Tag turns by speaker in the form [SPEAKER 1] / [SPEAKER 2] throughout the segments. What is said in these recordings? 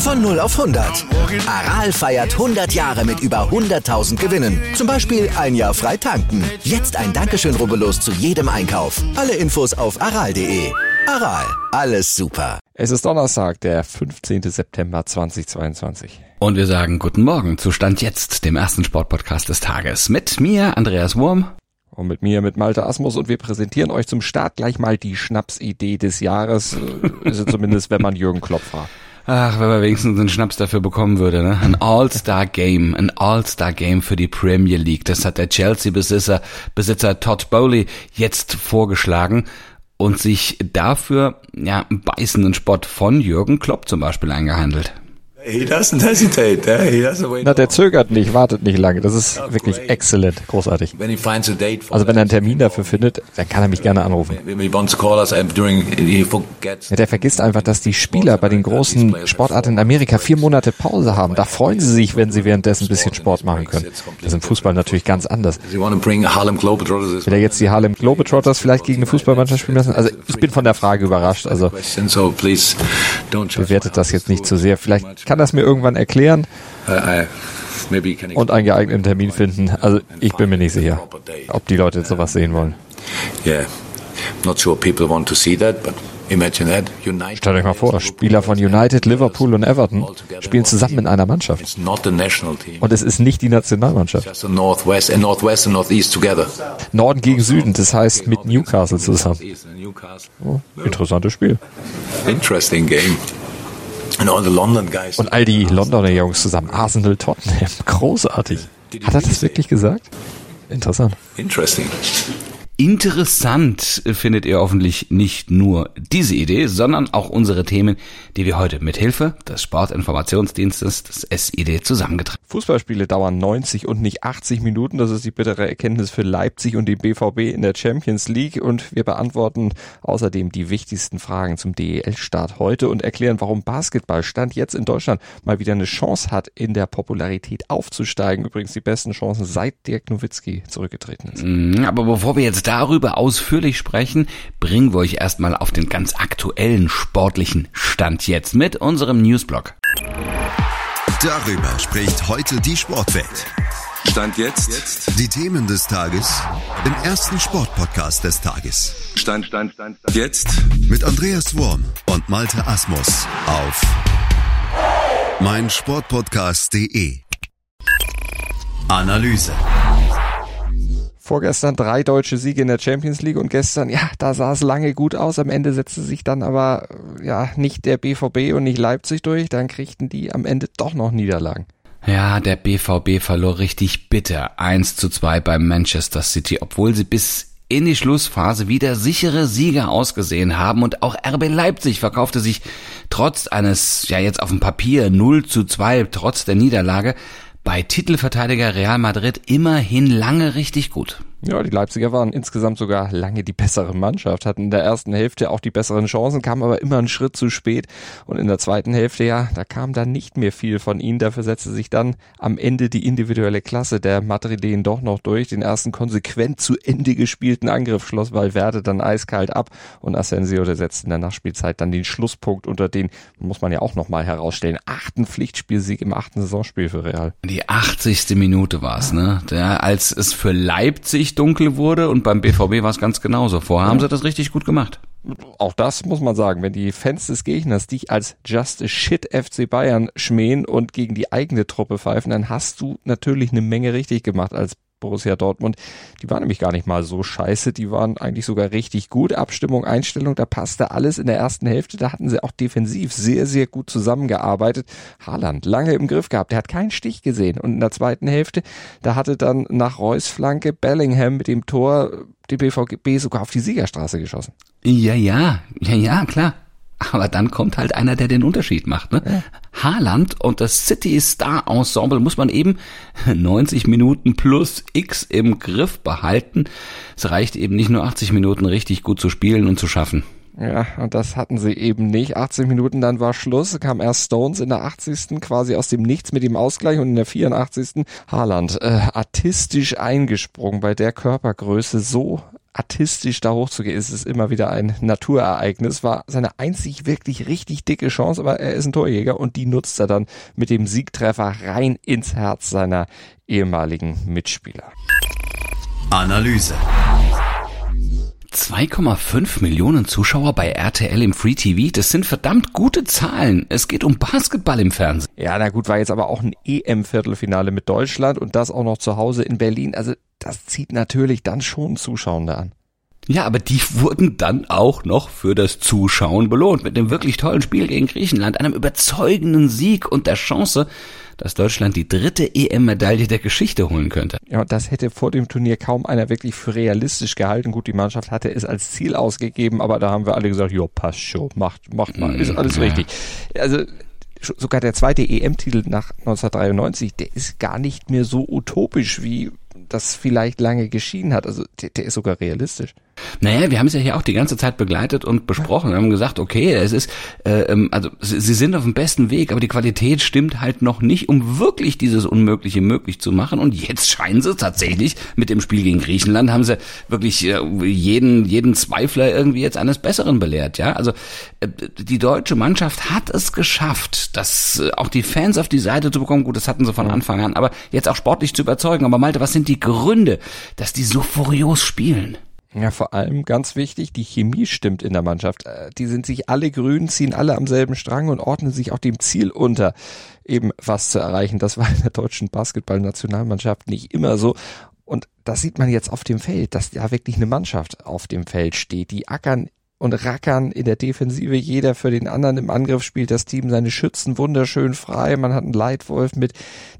[SPEAKER 1] Von 0 auf 100. Aral feiert 100 Jahre mit über 100.000 Gewinnen. Zum Beispiel ein Jahr frei tanken. Jetzt ein Dankeschön, rubbellos zu jedem Einkauf. Alle Infos auf aral.de. Aral, alles super.
[SPEAKER 2] Es ist Donnerstag, der 15. September 2022.
[SPEAKER 3] Und wir sagen guten Morgen zu Stand jetzt, dem ersten Sportpodcast des Tages. Mit mir, Andreas Wurm.
[SPEAKER 2] Und mit mir, mit Malte Asmus und wir präsentieren euch zum Start gleich mal die Schnapsidee des Jahres. Äh, ist es zumindest, wenn man Jürgen Klopp war.
[SPEAKER 3] Ach, wenn man wenigstens einen Schnaps dafür bekommen würde, ne? Ein All-Star-Game, ein All-Star-Game für die Premier League. Das hat der Chelsea-Besitzer, Besitzer Todd Bowley jetzt vorgeschlagen und sich dafür, ja, einen beißenden Spott von Jürgen Klopp zum Beispiel eingehandelt.
[SPEAKER 2] He doesn't hesitate. Eh? He doesn't Na, der zögert nicht, wartet nicht lange. Das ist wirklich exzellent, großartig. Also wenn er einen Termin dafür findet, dann kann er mich gerne anrufen. Ja, der vergisst einfach, dass die Spieler bei den großen Sportarten in Amerika vier Monate Pause haben. Da freuen sie sich, wenn sie währenddessen ein bisschen Sport machen können. Das ist im Fußball natürlich ganz anders. Will er jetzt die Harlem Globetrotters vielleicht gegen eine Fußballmannschaft spielen lassen? Also ich bin von der Frage überrascht. Also bewertet das jetzt nicht zu sehr. Vielleicht kann das mir irgendwann erklären und einen geeigneten Termin finden. Also ich bin mir nicht sicher, ob die Leute sowas sehen wollen. Stellt euch mal vor, Spieler von United, Liverpool und Everton spielen zusammen in einer Mannschaft. Und es ist nicht die Nationalmannschaft. Norden gegen Süden, das heißt mit Newcastle zusammen. Oh, interessantes Spiel. Interesting game. Und all die Londoner Jungs zusammen. Arsenal, Tottenham. Großartig. Hat er das wirklich gesagt? Interessant.
[SPEAKER 3] Interesting. Interessant findet ihr hoffentlich nicht nur diese Idee, sondern auch unsere Themen, die wir heute mit Hilfe des Sportinformationsdienstes des SID zusammengetragen haben.
[SPEAKER 2] Fußballspiele dauern 90 und nicht 80 Minuten. Das ist die bittere Erkenntnis für Leipzig und den BVB in der Champions League. Und wir beantworten außerdem die wichtigsten Fragen zum DEL-Start heute und erklären, warum Basketballstand jetzt in Deutschland mal wieder eine Chance hat, in der Popularität aufzusteigen. Übrigens die besten Chancen seit Dirk Nowitzki zurückgetreten ist.
[SPEAKER 3] Mhm, aber bevor wir jetzt darüber ausführlich sprechen, bringen wir euch erstmal auf den ganz aktuellen sportlichen Stand jetzt mit unserem Newsblog.
[SPEAKER 1] Darüber spricht heute die Sportwelt.
[SPEAKER 4] Stand jetzt.
[SPEAKER 1] Die Themen des Tages im ersten Sportpodcast des Tages.
[SPEAKER 4] Stand, Stand, Stand, Stand. Jetzt.
[SPEAKER 1] Mit Andreas Worm und Malte Asmus auf meinsportpodcast.de. Analyse.
[SPEAKER 2] Vorgestern drei deutsche Siege in der Champions League und gestern, ja, da sah es lange gut aus. Am Ende setzte sich dann aber, ja, nicht der BVB und nicht Leipzig durch. Dann kriegten die am Ende doch noch Niederlagen.
[SPEAKER 3] Ja, der BVB verlor richtig bitter 1 zu 2 beim Manchester City, obwohl sie bis in die Schlussphase wieder sichere Sieger ausgesehen haben und auch RB Leipzig verkaufte sich trotz eines, ja jetzt auf dem Papier 0 zu 2, trotz der Niederlage, bei Titelverteidiger Real Madrid immerhin lange richtig gut.
[SPEAKER 2] Ja, die Leipziger waren insgesamt sogar lange die bessere Mannschaft, hatten in der ersten Hälfte auch die besseren Chancen, kamen aber immer einen Schritt zu spät. Und in der zweiten Hälfte, ja, da kam dann nicht mehr viel von ihnen. Dafür setzte sich dann am Ende die individuelle Klasse der Madrilen doch noch durch. Den ersten konsequent zu Ende gespielten Angriff schloss Valverde dann eiskalt ab. Und Asensio, der setzte in der Nachspielzeit dann den Schlusspunkt unter den, muss man ja auch nochmal herausstellen, achten Pflichtspielsieg im achten Saisonspiel für Real.
[SPEAKER 3] Die 80. Minute war's, ne? Der, als es für Leipzig richtig dunkel wurde und beim BVB war es ganz genauso. Vorher ja. haben sie das richtig gut gemacht.
[SPEAKER 2] Auch das muss man sagen, wenn die Fans des Gegners dich als Just a Shit FC Bayern schmähen und gegen die eigene Truppe pfeifen, dann hast du natürlich eine Menge richtig gemacht als Borussia Dortmund. Die waren nämlich gar nicht mal so scheiße, die waren eigentlich sogar richtig gut. Abstimmung, Einstellung, da passte alles in der ersten Hälfte. Da hatten sie auch defensiv sehr, sehr gut zusammengearbeitet. Haaland lange im Griff gehabt, der hat keinen Stich gesehen. Und in der zweiten Hälfte, da hatte dann nach Reus Flanke Bellingham mit dem Tor die BVB sogar auf die Siegerstraße geschossen.
[SPEAKER 3] Ja, ja, ja, ja, klar. Aber dann kommt halt einer, der den Unterschied macht. Ne? Ja. Haaland und das City Star Ensemble muss man eben 90 Minuten plus X im Griff behalten. Es reicht eben nicht nur 80 Minuten richtig gut zu spielen und zu schaffen.
[SPEAKER 2] Ja, und das hatten sie eben nicht. 80 Minuten, dann war Schluss, kam erst Stones in der 80. quasi aus dem Nichts mit dem Ausgleich und in der 84. Haaland äh, artistisch eingesprungen bei der Körpergröße so artistisch da hochzugehen, ist es immer wieder ein Naturereignis. War seine einzig wirklich richtig dicke Chance, aber er ist ein Torjäger und die nutzt er dann mit dem Siegtreffer rein ins Herz seiner ehemaligen Mitspieler.
[SPEAKER 1] Analyse.
[SPEAKER 3] 2,5 Millionen Zuschauer bei RTL im Free TV, das sind verdammt gute Zahlen. Es geht um Basketball im Fernsehen.
[SPEAKER 2] Ja, na gut, war jetzt aber auch ein EM-Viertelfinale mit Deutschland und das auch noch zu Hause in Berlin. Also das zieht natürlich dann schon Zuschauende an.
[SPEAKER 3] Ja, aber die wurden dann auch noch für das Zuschauen belohnt mit einem wirklich tollen Spiel gegen Griechenland, einem überzeugenden Sieg und der Chance, dass Deutschland die dritte EM-Medaille der Geschichte holen könnte.
[SPEAKER 2] Ja, das hätte vor dem Turnier kaum einer wirklich für realistisch gehalten. Gut, die Mannschaft hatte es als Ziel ausgegeben, aber da haben wir alle gesagt, jo, passt schon, macht, macht mal, ist alles ja. richtig. Also sogar der zweite EM-Titel nach 1993, der ist gar nicht mehr so utopisch, wie das vielleicht lange geschieden hat. Also der, der ist sogar realistisch.
[SPEAKER 3] Naja, wir haben es ja hier auch die ganze Zeit begleitet und besprochen. Wir haben gesagt, okay, es ist, äh, ähm, also sie sind auf dem besten Weg, aber die Qualität stimmt halt noch nicht, um wirklich dieses Unmögliche möglich zu machen. Und jetzt scheinen sie tatsächlich mit dem Spiel gegen Griechenland haben sie wirklich äh, jeden jeden Zweifler irgendwie jetzt eines Besseren belehrt. Ja, also äh, die deutsche Mannschaft hat es geschafft, dass äh, auch die Fans auf die Seite zu bekommen. Gut, das hatten sie von Anfang an, aber jetzt auch sportlich zu überzeugen. Aber Malte, was sind die Gründe, dass die so furios spielen?
[SPEAKER 2] Ja, vor allem ganz wichtig, die Chemie stimmt in der Mannschaft. Äh, die sind sich alle grün, ziehen alle am selben Strang und ordnen sich auch dem Ziel unter, eben was zu erreichen. Das war in der deutschen Basketballnationalmannschaft nicht immer so. Und das sieht man jetzt auf dem Feld, dass da wirklich eine Mannschaft auf dem Feld steht. Die ackern und rackern in der Defensive. Jeder für den anderen im Angriff spielt das Team seine Schützen wunderschön frei. Man hat einen Leitwolf mit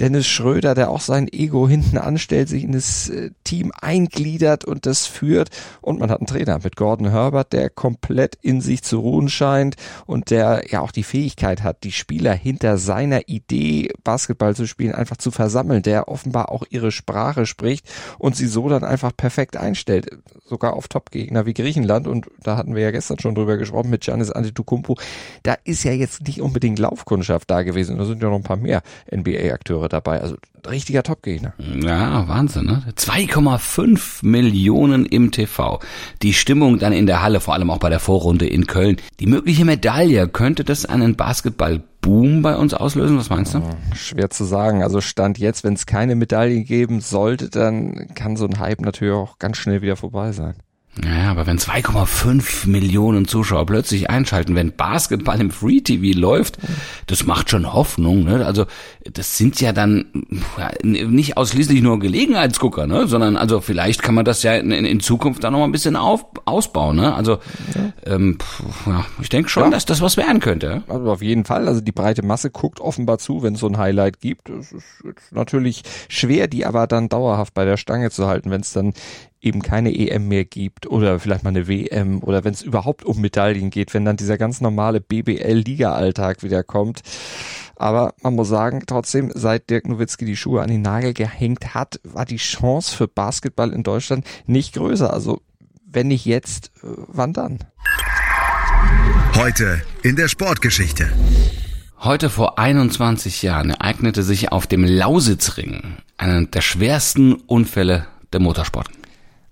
[SPEAKER 2] Dennis Schröder, der auch sein Ego hinten anstellt, sich in das äh, Team eingliedert und das führt. Und man hat einen Trainer mit Gordon Herbert, der komplett in sich zu ruhen scheint und der ja auch die Fähigkeit hat, die Spieler hinter seiner Idee, Basketball zu spielen, einfach zu versammeln, der offenbar auch ihre Sprache spricht und sie so dann einfach perfekt einstellt. Sogar auf Topgegner wie Griechenland. Und da hatten wir ja gestern schon drüber gesprochen mit Giannis Antetokounmpo. Da ist ja jetzt nicht unbedingt Laufkundschaft da gewesen. Da sind ja noch ein paar mehr NBA-Akteure dabei. Also richtiger Topgegner.
[SPEAKER 3] Ja, Wahnsinn, ne? 2,5 Millionen im TV. Die Stimmung dann in der Halle, vor allem auch bei der Vorrunde in Köln. Die mögliche Medaille, könnte das einen Basketball-Boom bei uns auslösen? Was meinst du?
[SPEAKER 2] Schwer zu sagen. Also Stand jetzt, wenn es keine Medaille geben sollte, dann kann so ein Hype natürlich auch ganz schnell wieder vorbei sein.
[SPEAKER 3] Naja, aber wenn 2,5 Millionen Zuschauer plötzlich einschalten, wenn Basketball im Free TV läuft, das macht schon Hoffnung. Ne? Also das sind ja dann ja, nicht ausschließlich nur Gelegenheitsgucker, ne? sondern also vielleicht kann man das ja in, in Zukunft dann noch mal ein bisschen auf, ausbauen. Ne? Also ja. ähm, ja, ich denke schon, dass das was werden könnte.
[SPEAKER 2] Also auf jeden Fall. Also die breite Masse guckt offenbar zu, wenn es so ein Highlight gibt. Es ist natürlich schwer, die aber dann dauerhaft bei der Stange zu halten, wenn es dann eben keine EM mehr gibt oder vielleicht mal eine WM oder wenn es überhaupt um Medaillen geht, wenn dann dieser ganz normale BBL-Liga-Alltag wieder kommt. Aber man muss sagen, trotzdem, seit Dirk Nowitzki die Schuhe an den Nagel gehängt hat, war die Chance für Basketball in Deutschland nicht größer. Also wenn nicht jetzt, äh, wann dann?
[SPEAKER 1] Heute in der Sportgeschichte.
[SPEAKER 3] Heute vor 21 Jahren ereignete sich auf dem Lausitzring einer der schwersten Unfälle der Motorsport.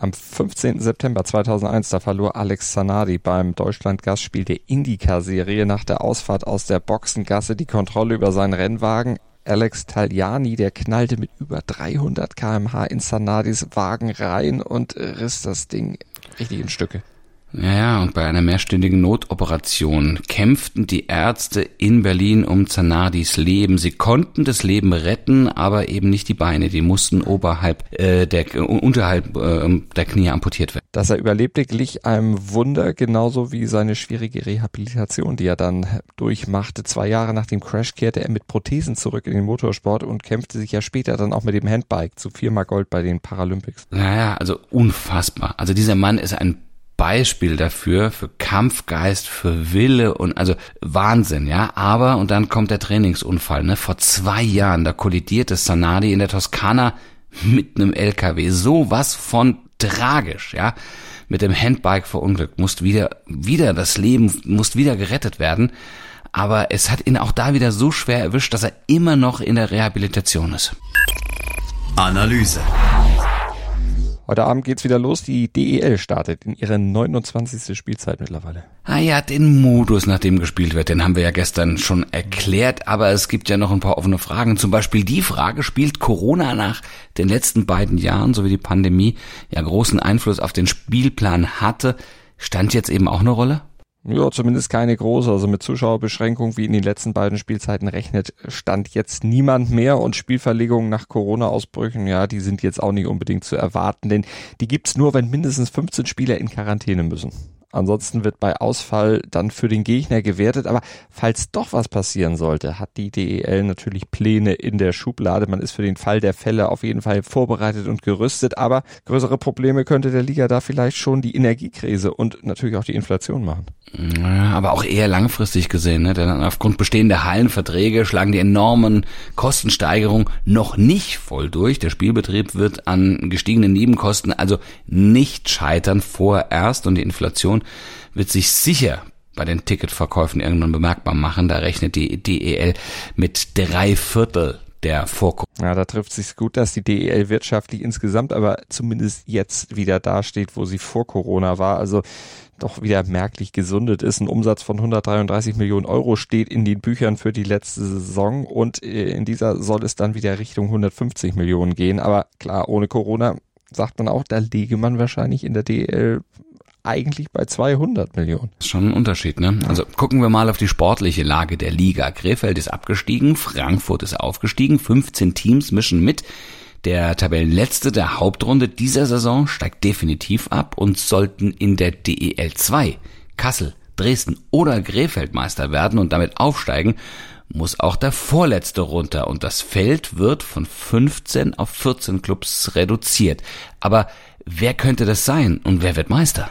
[SPEAKER 2] Am 15. September 2001, da verlor Alex Zanardi beim Deutschland-Gastspiel der Indycar-Serie nach der Ausfahrt aus der Boxengasse die Kontrolle über seinen Rennwagen. Alex Tagliani, der knallte mit über 300 kmh in Zanardis Wagen rein und riss das Ding richtig in Stücke.
[SPEAKER 3] Ja, ja, und bei einer mehrstündigen Notoperation kämpften die Ärzte in Berlin um Zanardis Leben. Sie konnten das Leben retten, aber eben nicht die Beine. Die mussten oberhalb äh, der unterhalb äh, der Knie amputiert werden.
[SPEAKER 2] Dass er überlebte, glich einem Wunder, genauso wie seine schwierige Rehabilitation, die er dann durchmachte. Zwei Jahre nach dem Crash kehrte er mit Prothesen zurück in den Motorsport und kämpfte sich ja später dann auch mit dem Handbike zu viermal Gold bei den Paralympics.
[SPEAKER 3] Naja, also unfassbar. Also dieser Mann ist ein Beispiel dafür, für Kampfgeist, für Wille und also Wahnsinn, ja. Aber, und dann kommt der Trainingsunfall, ne? Vor zwei Jahren, da kollidierte Sanadi in der Toskana mit einem LKW. So was von tragisch, ja. Mit dem Handbike verunglückt, musste wieder, wieder das Leben, musste wieder gerettet werden. Aber es hat ihn auch da wieder so schwer erwischt, dass er immer noch in der Rehabilitation ist.
[SPEAKER 1] Analyse.
[SPEAKER 2] Heute Abend geht's wieder los. Die DEL startet in ihre 29. Spielzeit mittlerweile.
[SPEAKER 3] Ah ja, den Modus, nach dem gespielt wird, den haben wir ja gestern schon erklärt, aber es gibt ja noch ein paar offene Fragen. Zum Beispiel die Frage, spielt Corona nach den letzten beiden Jahren sowie die Pandemie ja großen Einfluss auf den Spielplan hatte, stand jetzt eben auch eine Rolle?
[SPEAKER 2] Ja, zumindest keine große. Also mit Zuschauerbeschränkung wie in den letzten beiden Spielzeiten rechnet Stand jetzt niemand mehr und Spielverlegungen nach Corona-Ausbrüchen, ja, die sind jetzt auch nicht unbedingt zu erwarten, denn die gibt's nur, wenn mindestens 15 Spieler in Quarantäne müssen. Ansonsten wird bei Ausfall dann für den Gegner gewertet. Aber falls doch was passieren sollte, hat die DEL natürlich Pläne in der Schublade. Man ist für den Fall der Fälle auf jeden Fall vorbereitet und gerüstet. Aber größere Probleme könnte der Liga da vielleicht schon die Energiekrise und natürlich auch die Inflation machen.
[SPEAKER 3] aber auch eher langfristig gesehen, ne? denn aufgrund bestehender Hallenverträge schlagen die enormen Kostensteigerungen noch nicht voll durch. Der Spielbetrieb wird an gestiegenen Nebenkosten also nicht scheitern vorerst und die Inflation wird sich sicher bei den Ticketverkäufen irgendwann bemerkbar machen. Da rechnet die DEL mit drei Viertel der Vorkunft.
[SPEAKER 2] Ja, da trifft sich gut, dass die DEL wirtschaftlich insgesamt aber zumindest jetzt wieder dasteht, wo sie vor Corona war. Also doch wieder merklich gesundet ist. Ein Umsatz von 133 Millionen Euro steht in den Büchern für die letzte Saison und äh, in dieser soll es dann wieder Richtung 150 Millionen gehen. Aber klar, ohne Corona sagt man auch, da lege man wahrscheinlich in der DEL eigentlich bei 200 Millionen.
[SPEAKER 3] Das ist schon ein Unterschied, ne? Also gucken wir mal auf die sportliche Lage der Liga. Krefeld ist abgestiegen, Frankfurt ist aufgestiegen, 15 Teams mischen mit. Der Tabellenletzte der Hauptrunde dieser Saison steigt definitiv ab und sollten in der DEL 2 Kassel, Dresden oder Krefeld Meister werden und damit aufsteigen, muss auch der Vorletzte runter und das Feld wird von 15 auf 14 Clubs reduziert. Aber wer könnte das sein und wer wird Meister?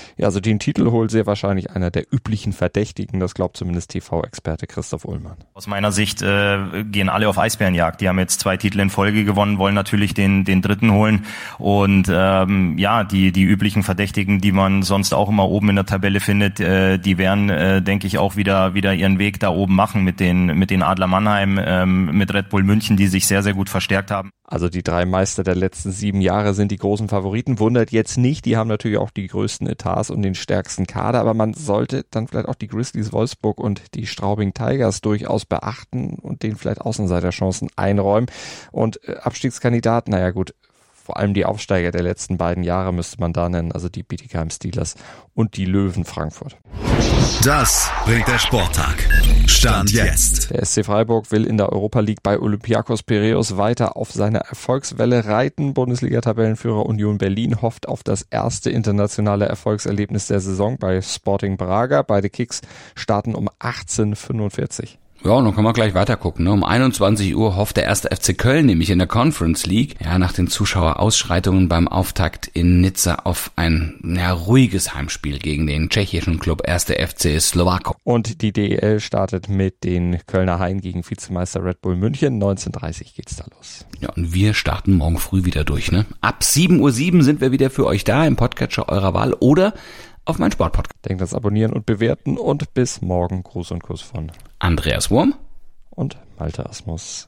[SPEAKER 2] Ja, also den Titel holt sehr wahrscheinlich einer der üblichen Verdächtigen, das glaubt zumindest TV-Experte Christoph Ullmann.
[SPEAKER 5] Aus meiner Sicht äh, gehen alle auf Eisbärenjagd. Die haben jetzt zwei Titel in Folge gewonnen, wollen natürlich den, den dritten holen. Und ähm, ja, die, die üblichen Verdächtigen, die man sonst auch immer oben in der Tabelle findet, äh, die werden, äh, denke ich, auch wieder, wieder ihren Weg da oben machen mit den, mit den Adler Mannheim, ähm, mit Red Bull München, die sich sehr, sehr gut verstärkt haben.
[SPEAKER 2] Also die drei Meister der letzten sieben Jahre sind die großen Favoriten. Wundert jetzt nicht, die haben natürlich auch die größten Etats und den stärksten Kader, aber man sollte dann vielleicht auch die Grizzlies Wolfsburg und die Straubing Tigers durchaus beachten und denen vielleicht Außenseiterchancen einräumen. Und äh, Abstiegskandidaten, naja gut, vor allem die Aufsteiger der letzten beiden Jahre müsste man da nennen, also die Bietigheim Steelers und die Löwen Frankfurt.
[SPEAKER 1] Das bringt der Sporttag. Stand jetzt.
[SPEAKER 2] Der SC Freiburg will in der Europa League bei Olympiakos Piraeus weiter auf seine Erfolgswelle reiten. Bundesliga-Tabellenführer Union Berlin hofft auf das erste internationale Erfolgserlebnis der Saison bei Sporting Braga. Beide Kicks starten um 18.45
[SPEAKER 3] ja, und dann können wir gleich weiter gucken. Ne? Um 21 Uhr hofft der erste FC Köln nämlich in der Conference League, ja, nach den Zuschauerausschreitungen beim Auftakt in Nizza auf ein ja, ruhiges Heimspiel gegen den tschechischen Club 1. FC Slowako.
[SPEAKER 2] Und die DEL startet mit den Kölner Hain gegen Vizemeister Red Bull München. 19.30 geht's da los.
[SPEAKER 3] Ja, und wir starten morgen früh wieder durch. Ne? Ab 7.07 Uhr sind wir wieder für euch da im Podcatcher eurer Wahl oder auf mein Sportpodcast.
[SPEAKER 2] Denkt ans Abonnieren und Bewerten und bis morgen. Gruß und Kuss von
[SPEAKER 3] Andreas Wurm
[SPEAKER 2] und Malte Asmus.